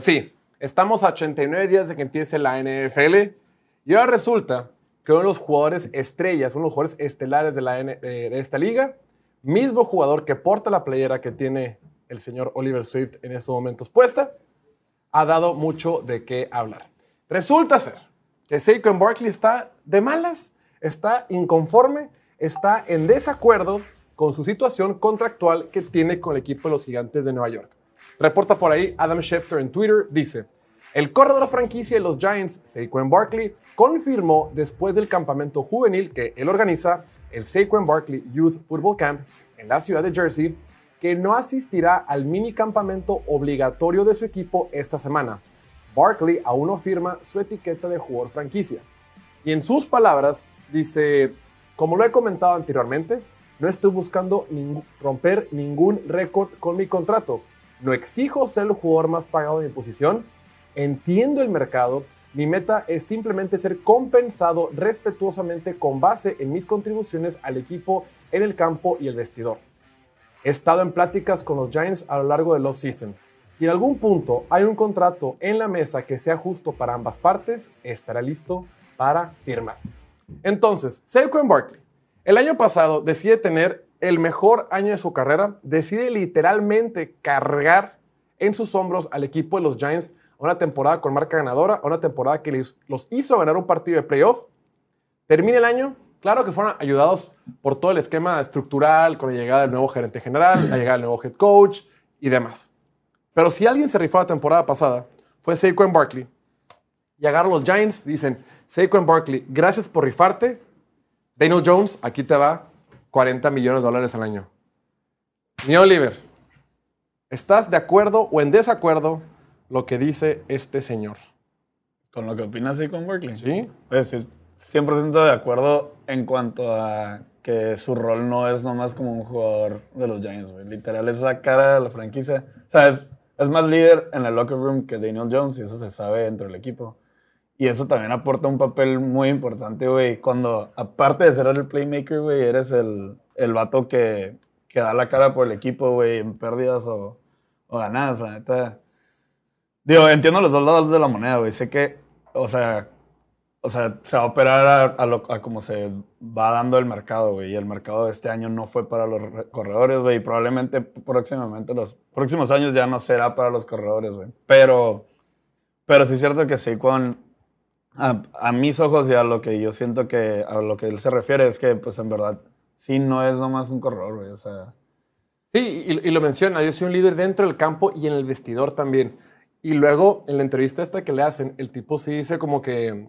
Sí, estamos a 89 días de que empiece la NFL y ahora resulta que uno de los jugadores estrellas, uno de los jugadores estelares de, esta liga, mismo jugador que porta la playera que tiene el señor Oliver Swift en estos momentos puesta, ha dado mucho de qué hablar. Resulta ser que Saquon Barkley está de malas, está inconforme, está en desacuerdo con su situación contractual que tiene con el equipo de los Gigantes de Nueva York. Reporta por ahí Adam Schefter en Twitter, dice, el corredor franquicia de los Giants, Saquon Barkley, confirmó después del campamento juvenil que él organiza, el Saquon Barkley Youth Football Camp, en la ciudad de Jersey, que no asistirá al mini campamento obligatorio de su equipo esta semana. Barkley aún no firma su etiqueta de jugador franquicia. Y en sus palabras, dice, como lo he comentado anteriormente, no estoy buscando romper ningún récord con mi contrato. No exijo ser el jugador más pagado de mi posición. Entiendo el mercado. Mi meta es simplemente ser compensado respetuosamente con base en mis contribuciones al equipo en el campo y el vestidor. He estado en pláticas con los Giants a lo largo del off-season. Si en algún punto hay un contrato en la mesa que sea justo para ambas partes, estará listo para firmar. Entonces, Saquon Barkley, el año pasado decide tener el mejor año de su carrera, decide literalmente cargar en sus hombros al equipo de los Giants a una temporada con marca ganadora, a una temporada que los hizo ganar un partido de playoff. Termina el año, claro que fueron ayudados por todo el esquema estructural, con la llegada del nuevo gerente general, la llegada del nuevo head coach y demás. Pero si alguien se rifó la temporada pasada, fue Saquon Barkley. Y agarran los Giants, dicen, Saquon Barkley, gracias por rifarte. Daniel Jones, aquí te va 40 millones de dólares al año. Mi Oliver, ¿estás de acuerdo o en desacuerdo lo que dice este señor? ¿Con lo que opina Saquon Barkley? Sí. Pues, 100% de acuerdo en cuanto a que su rol no es nomás como un jugador de los Giants, Literal, es la cara de la franquicia. O sea, es, es más líder en el locker room que Daniel Jones y eso se sabe dentro del equipo. Y eso también aporta un papel muy importante, güey. Cuando, aparte de ser el playmaker, güey, eres el, el vato que, que, da la cara por el equipo, güey, en pérdidas o, ganadas, la. Digo, entiendo los dos lados de la moneda, güey. Sé que, o sea, o sea, se va a operar a, lo, a como se va dando el mercado, güey. Y el mercado de este año no fue para los corredores, güey. Y probablemente próximamente, los próximos años ya no será para los corredores, güey. Pero, pero sí es cierto que sí, con a, mis ojos y a lo que yo siento que a lo que él se refiere es que, pues en verdad, sí no es nomás un corredor, güey. O sea. Sí, y, lo menciona, yo soy un líder dentro del campo y en el vestidor también. Y luego, en la entrevista esta que le hacen, el tipo sí dice como que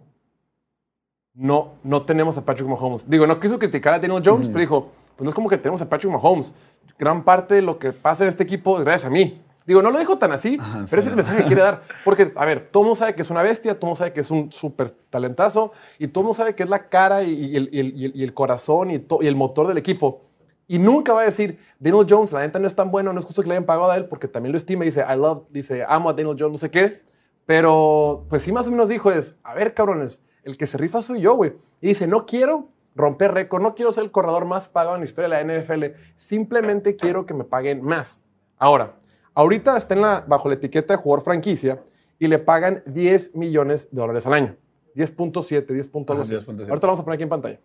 no, no tenemos a Patrick Mahomes. Digo, no quiso criticar a Daniel Jones, pero dijo, pues no es como que tenemos a Patrick Mahomes. Gran parte de lo que pasa en este equipo es gracias a mí. Digo, no lo dijo tan así, pero es el mensaje que quiere dar. Porque, a ver, todo el mundo sabe que es una bestia, todo el mundo sabe que es un súper talentazo y todo el mundo sabe que es la cara y, el, corazón y, el motor del equipo. Y nunca va a decir, Daniel Jones, la neta no es tan bueno, no es justo que le hayan pagado a él porque también lo estima y dice, I love, dice, amo a Daniel Jones, no sé qué. Pero, pues sí, más o menos dijo es, a ver, cabrones, el que se rifa soy yo, güey. Y dice, no quiero romper récord, no quiero ser el corredor más pagado en la historia de la NFL, simplemente quiero que me paguen más. Ahora, Ahorita está en la, bajo la etiqueta de jugador franquicia y le pagan 10 millones de dólares al año. 10.7, 10.7. Ahorita lo vamos a poner aquí en pantalla.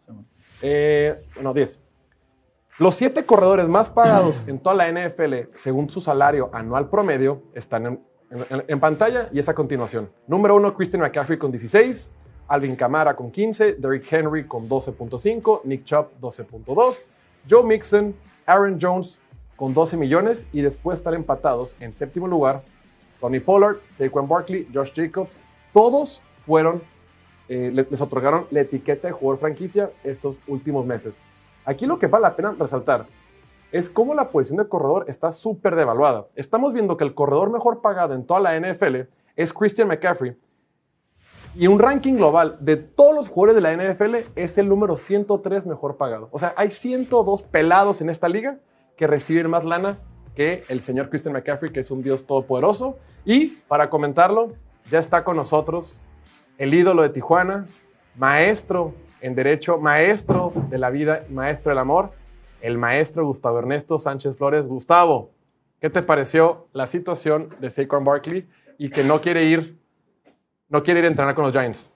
Eh, no, 10. Los siete corredores más pagados en toda la NFL, según su salario anual promedio, están en, en, pantalla y es a continuación. Número uno, Christian McCaffrey con 16, Alvin Kamara con 15, Derrick Henry con 12.5, Nick Chubb 12.2, Joe Mixon, Aaron Jones con 12 millones y después estar empatados en séptimo lugar Tony Pollard, Saquon Barkley, Josh Jacobs. Todos fueron, eh, les, otorgaron la etiqueta de jugador franquicia estos últimos meses. Aquí lo que vale la pena resaltar es cómo la posición de corredor está súper devaluada. Estamos viendo que el corredor mejor pagado en toda la NFL es Christian McCaffrey. Y un ranking global de todos los jugadores de la NFL es el número 103 mejor pagado. O sea, hay 102 pelados en esta liga que reciben más lana que el señor Christian McCaffrey, que es un Dios todopoderoso. Y para comentarlo, ya está con nosotros el ídolo de Tijuana, maestro en Derecho, maestro de la vida, maestro del amor, el maestro Gustavo Ernesto Sánchez Flores. Gustavo, ¿qué te pareció la situación de Saquon Barkley y que no quiere ir, no quiere ir a entrenar con los Giants.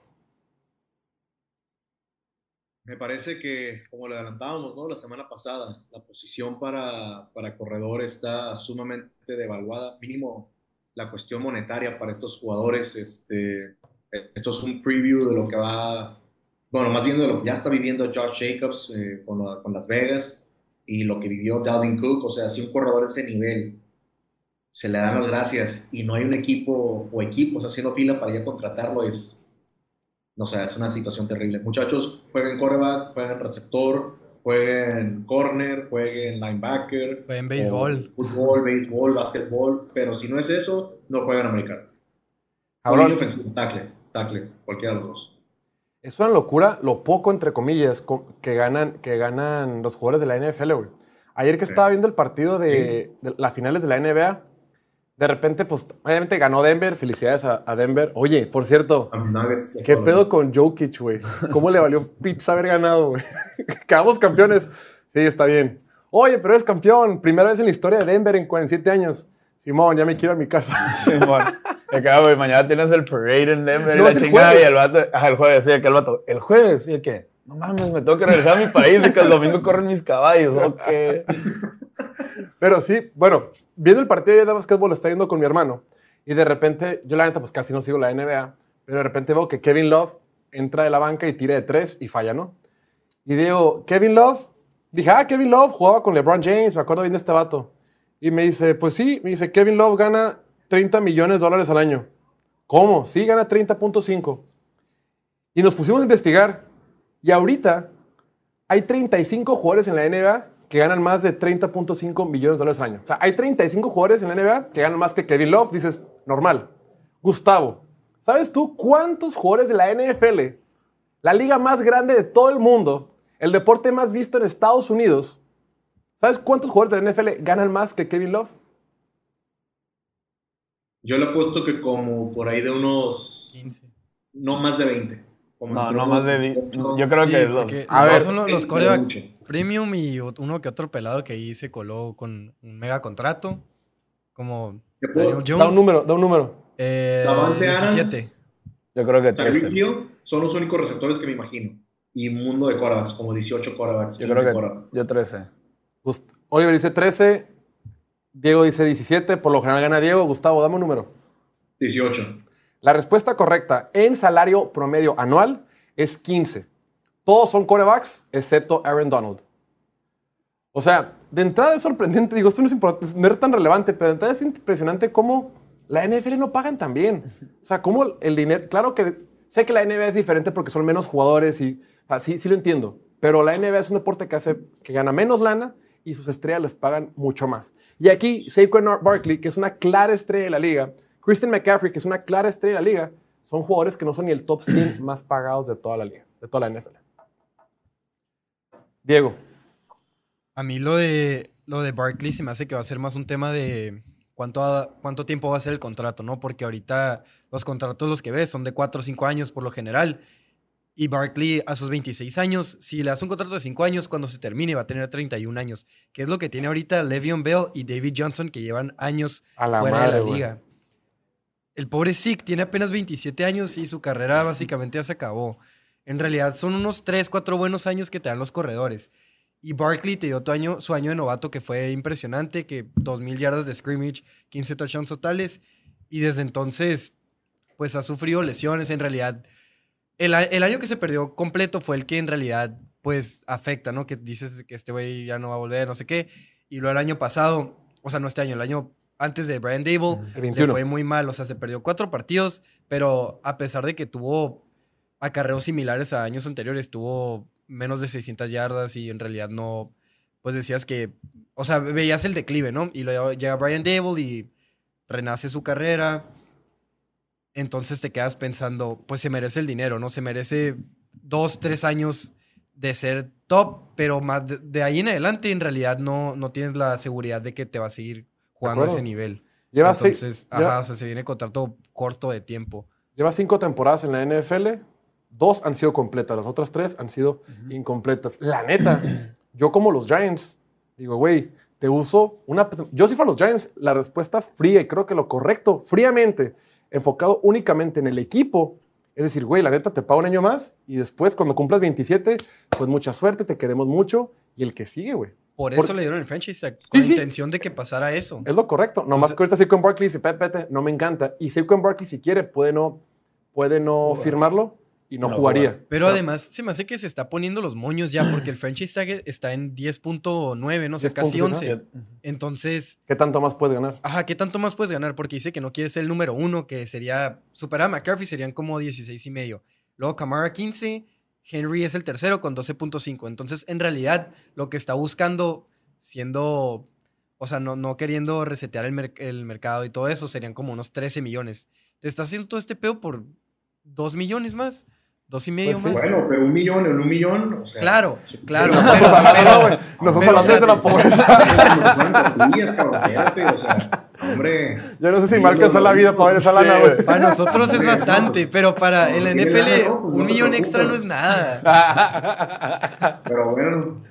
Me parece que, como lo adelantábamos ¿no? la semana pasada, la posición para, para corredor está sumamente devaluada. Mínimo la cuestión monetaria para estos jugadores. Este, esto es un preview de lo que va, bueno, más bien de lo que ya está viviendo Josh Jacobs eh, con, con, Las Vegas y lo que vivió Dalvin Cook. O sea, si un corredor de ese nivel se le dan las gracias y no hay un equipo o equipos haciendo fila para ya contratarlo, es no sé, es una situación terrible. Muchachos, jueguen coreback, jueguen receptor, jueguen corner, jueguen linebacker. Jueguen béisbol. Fútbol, béisbol, básquetbol. Pero si no es eso, no jueguen americano. Ahora, ofensivo, tackle, tackle, cualquiera de los dos. Es una locura lo poco, entre comillas, que ganan, que ganan los jugadores de la NFL, güey. Ayer que estaba viendo el partido de, de las finales de la NBA, de repente, pues, obviamente ganó Denver. Felicidades a, Denver. Oye, por cierto, ¿qué pedo con Jokic, güey? ¿Cómo le valió pizza haber ganado, güey? Quedamos campeones. Sí, está bien. Oye, pero eres campeón. Primera vez en la historia de Denver en 47 años. Simón, ya me quiero a mi casa. Simón. Acá, güey, mañana tienes el parade en Denver y la chingada. Y el vato, ajá, el jueves, sí, que el vato, el jueves, ¿sí qué? No mames, me tengo que regresar a mi país y que el domingo corren mis caballos, ok. Pero sí, bueno, viendo el partido de básquetbol, está yendo con mi hermano. Y de repente, yo la neta, pues casi no sigo la NBA, pero de repente veo que Kevin Love entra de la banca y tira de tres y falla, ¿no? Y digo, Kevin Love, dije, ah, Kevin Love jugaba con LeBron James, me acuerdo bien de este vato. Y me dice, pues sí, me dice, Kevin Love gana 30 millones de dólares al año. ¿Cómo? Sí, gana 30.5. Y nos pusimos a investigar. Y ahorita hay 35 jugadores en la NBA que ganan más de 30.5 millones de dólares al año. O sea, hay 35 jugadores en la NBA que ganan más que Kevin Love. Dices, normal. Gustavo, ¿sabes tú cuántos jugadores de la NFL, la liga más grande de todo el mundo, el deporte más visto en Estados Unidos, ¿sabes cuántos jugadores de la NFL ganan más que Kevin Love? Yo le he puesto que como por ahí de unos 15. No más de 20. No, no más de Yo creo que los, a ver, son los corebacks premium y uno que otro pelado que ahí se coló con un mega contrato. Como Jones. Da un número, da un número. Eh, 17. Yo creo que 13. son los únicos receptores que me imagino. Y mundo de quarterbacks, como 18 quarterbacks. Yo creo que yo 13. Oliver dice 13. Diego dice 17. Por lo general gana Diego. Gustavo, dame un número. 18. La respuesta correcta en salario promedio anual es 15. Todos son corebacks, excepto Aaron Donald. O sea, de entrada es sorprendente. Digo, esto no es, importante, no tan relevante, pero de entrada es impresionante cómo la NFL no pagan tan bien. O sea, cómo el dinero. Claro que sé que la NBA es diferente porque son menos jugadores y. O sí, sí lo entiendo. Pero la NBA es un deporte que hace que gana menos lana y sus estrellas les pagan mucho más. Y aquí, Saquon Barkley, que es una clara estrella de la liga, Christian McCaffrey, que es una clara estrella de la liga, son jugadores que no son ni el top 100 más pagados de toda la liga, de toda la NFL. Diego. A mí lo de, lo de Barkley se me hace que va a ser más un tema de cuánto, cuánto tiempo va a ser el contrato, ¿no? Porque ahorita los contratos los que ves son de 4 o 5 años por lo general. Y Barkley a sus 26 años, si le das un contrato de 5 años, cuando se termine va a tener 31 años, que es lo que tiene ahorita Le'Veon Bell y David Johnson, que llevan años fuera de la liga. El pobre Zeke tiene apenas 27 años y su carrera básicamente ya se acabó. En realidad son unos 3, 4 buenos años que te dan los corredores. Y Barkley te dio tu año, su año de novato que fue impresionante, que 2.000 yardas de scrimmage, 15 touchdowns totales. Y desde entonces, pues ha sufrido lesiones. En realidad, el, el año que se perdió completo fue el que en realidad, pues, afecta, ¿no? Que dices que este güey ya no va a volver, no sé qué. Y luego el año pasado, o sea, no este año, el año antes de Brian Dable, le fue muy mal. O sea, se perdió cuatro partidos, pero a pesar de que tuvo acarreos similares a años anteriores. Tuvo menos de 600 yardas y en realidad no, pues decías que, o sea, veías el declive, ¿no? Y luego llega Brian Dable y renace su carrera. Entonces te quedas pensando, pues se merece el dinero, ¿no? Se merece dos, tres años de ser top, pero más de, ahí en adelante en realidad no, no tienes la seguridad de que te va a seguir jugando a ese nivel. Lleva Entonces, ajá, o sea, se viene contrato corto de tiempo. Lleva cinco temporadas en la NFL, Dos han sido completas, las otras tres han sido incompletas. La neta, yo como los Giants, digo, güey, te uso una... Yo si fuera los Giants, la respuesta fría y creo que lo correcto, fríamente, enfocado únicamente en el equipo. Es decir, güey, la neta te paga un año más y después cuando cumplas 27, pues mucha suerte, te queremos mucho y el que sigue, güey. Por Por- eso le dieron el franchise tag, Sí, con sí. intención de que pasara eso. Es lo correcto. Nomás Entonces- que ahorita Saquon Barkley dice, "Pete, pete, no me encanta. Y Saquon Barkley, si quiere, puede no, puede no Jugar. firmarlo y no, No jugaría. jugar. Pero además se me hace que se está poniendo los moños ya porque el franchise tag está en 10.9, no sé, 10.9. casi 11. Ujú. Entonces, ¿Qué tanto más puedes ganar? ajá, ¿qué tanto más puedes ganar? Porque dice que no quiere ser el número uno, que sería, superar a McCaffrey serían como 16 y medio. Luego Camara 15, Henry es el tercero con 12.5. Entonces, en realidad, lo que está buscando, siendo, o sea, no, no queriendo resetear el, mer- el mercado y todo eso, serían como unos 13 millones. Te está haciendo todo este pedo por 2 millones más, dos y medio Pues sí. más. Bueno, pero un millón en un millón, o sea. Claro, claro. Nosotros sea, de la pobreza. Hombre. Yo no sé si me alcanza la vida para ver esa lana, güey. Para nosotros es bastante, pero para el NFL nada, ¿no? Pues no un millón extra no es nada. Pero bueno.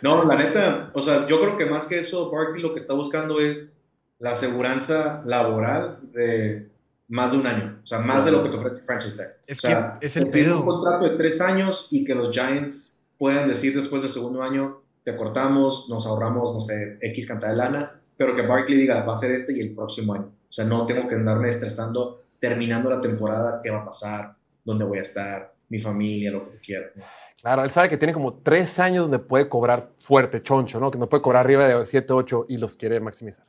No, la neta, o sea, yo creo que más que eso, Barkley lo que está buscando es la aseguranza laboral de más de un año. O sea, más de lo que te ofrece el franchise tag. Es O sea, que es el pedo. un contrato de tres años y que los Giants puedan decir después del segundo año, te cortamos, nos ahorramos, no sé, X cantidad de lana, pero que Barkley diga, va a ser este y el próximo año. O sea, no tengo que andarme estresando terminando la temporada, qué va a pasar, dónde voy a estar, mi familia, lo que quieras. Claro, él sabe que tiene como tres años donde puede cobrar fuerte, choncho, ¿no? Que no puede cobrar arriba de 7, 8 y los quiere maximizar.